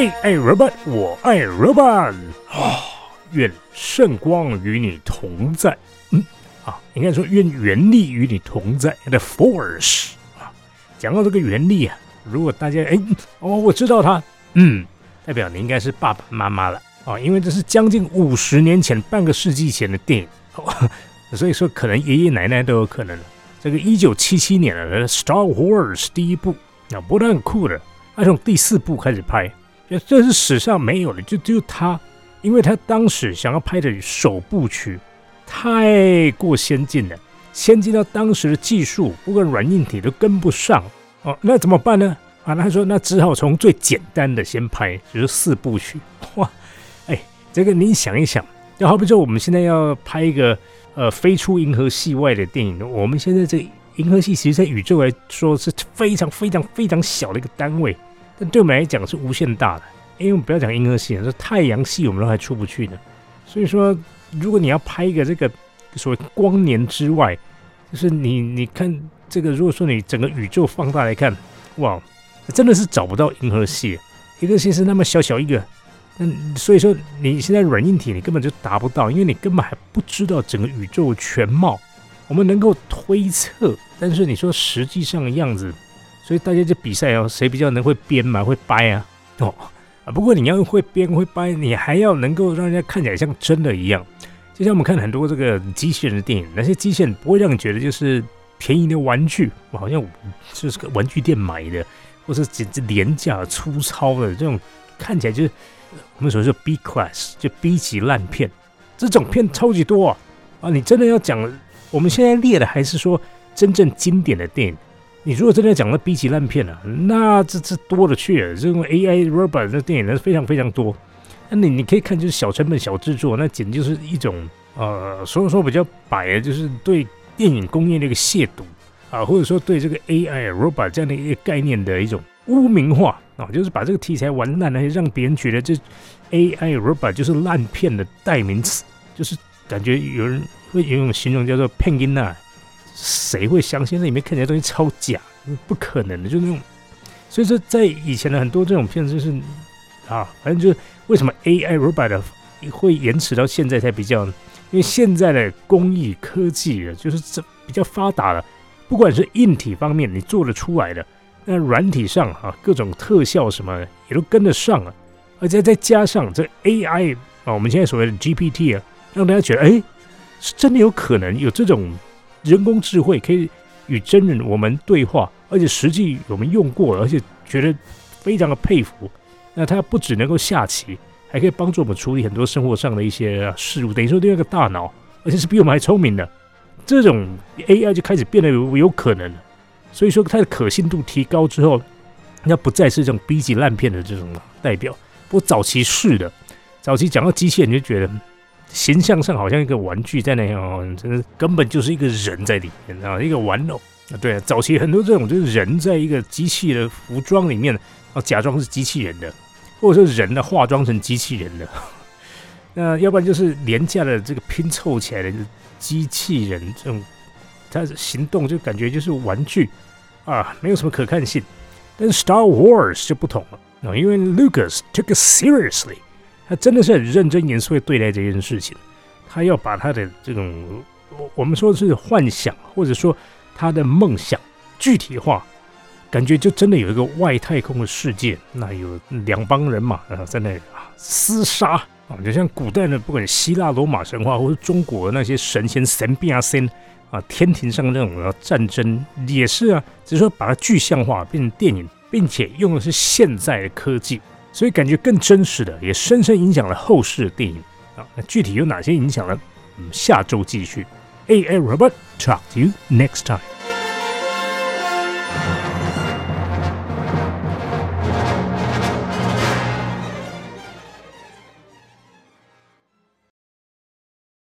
AI robot，我爱 robot 啊！愿圣光与你同在。嗯，啊，应该说愿原力与你同在。The Force 啊，讲到这个原力啊，如果大家哎哦，我知道他，嗯，代表你应该是爸爸妈妈了啊，因为这是将近五十年前、半个世纪前的电影，所以说可能爷爷奶奶都有可能。这个一九七七年的 Star Wars 第一部啊，不但很酷的，他从第四部开始拍。这是史上没有的，就只有他，因为他当时想要拍的首部曲太过先进了，先进到当时的技术，不管软硬体都跟不上哦，那怎么办呢？啊，他说那只好从最简单的先拍，就是四部曲。哇，哎，这个你想一想，就好比说我们现在要拍一个呃飞出银河系外的电影，我们现在这银河系其实在宇宙来说是非常非常非常小的一个单位。但对我们来讲是无限大的，因为我们不要讲银河系，是太阳系，我们都还出不去呢。所以说，如果你要拍一个这个所谓光年之外，就是你你看这个，如果说你整个宇宙放大来看，哇，真的是找不到银河系。银河系是那么小小一个，嗯，所以说你现在软硬体你根本就达不到，因为你根本还不知道整个宇宙全貌。我们能够推测，但是你说实际上的样子。所以大家就比赛哦，谁比较能会编嘛，会掰啊，哦啊！不过你要会编会掰，你还要能够让人家看起来像真的一样。就像我们看很多这个机器人的电影，那些机器人不会让你觉得就是便宜的玩具，好像就是个玩具店买的，或是简直廉价粗糙的这种，看起来就是我们所说 B class 就 B 级烂片。这种片超级多啊！啊，你真的要讲，我们现在列的还是说真正经典的电影。你如果真的讲那 B 级烂片啊，那这这多了去了。这种 AI robot 的电影那非常非常多。那你你可以看，就是小成本小制作，那简直就是一种呃，所以说比较白的，就是对电影工业的一个亵渎啊，或者说对这个 AI robot 这样的一个概念的一种污名化啊，就是把这个题材玩烂了，让别人觉得这 AI robot 就是烂片的代名词，就是感觉有人会有一种形容叫做“骗音呐”。谁会相信那里面看起来东西超假？不可能的，就那种。所以说，在以前的很多这种片子，就是啊，反正就是为什么 AI robot 会延迟到现在才比较？因为现在的工艺科技啊，就是这比较发达了，不管是硬体方面你做得出来的，那软体上啊，各种特效什么也都跟得上了，而且再加上这 AI 啊，我们现在所谓的 GPT 啊，让大家觉得，哎，是真的有可能有这种。人工智慧可以与真人我们对话，而且实际我们用过了，而且觉得非常的佩服。那它不只能够下棋，还可以帮助我们处理很多生活上的一些事物，等于说另一个大脑，而且是比我们还聪明的。这种 AI 就开始变得有有可能了。所以说它的可信度提高之后，那不再是这种 B 级烂片的这种代表。不过早期是的，早期讲到机器人就觉得。形象上好像一个玩具在那样，真的根本就是一个人在里面啊，一个玩偶啊。对，早期很多这种就是人在一个机器的服装里面啊，假装是机器人的，或者说人呢化妆成机器人的。那要不然就是廉价的这个拼凑起来的机器人，这种它行动就感觉就是玩具啊，没有什么可看性。但 Star Wars 就不同了啊，因为 Lucas took it seriously。他真的是很认真严肃的对待这件事情，他要把他的这种我我们说是幻想，或者说他的梦想具体化，感觉就真的有一个外太空的世界，那有两帮人马啊在那里啊厮杀啊，就像古代的不管希腊罗马神话，或者中国的那些神仙神变啊仙啊天庭上那种战争也是啊，只是说把它具象化变成电影，并且用的是现在的科技。所以感觉更真实的，也深深影响了后世的电影啊。那具体有哪些影响呢？我们，下周继续。AI Robot talk to you next time.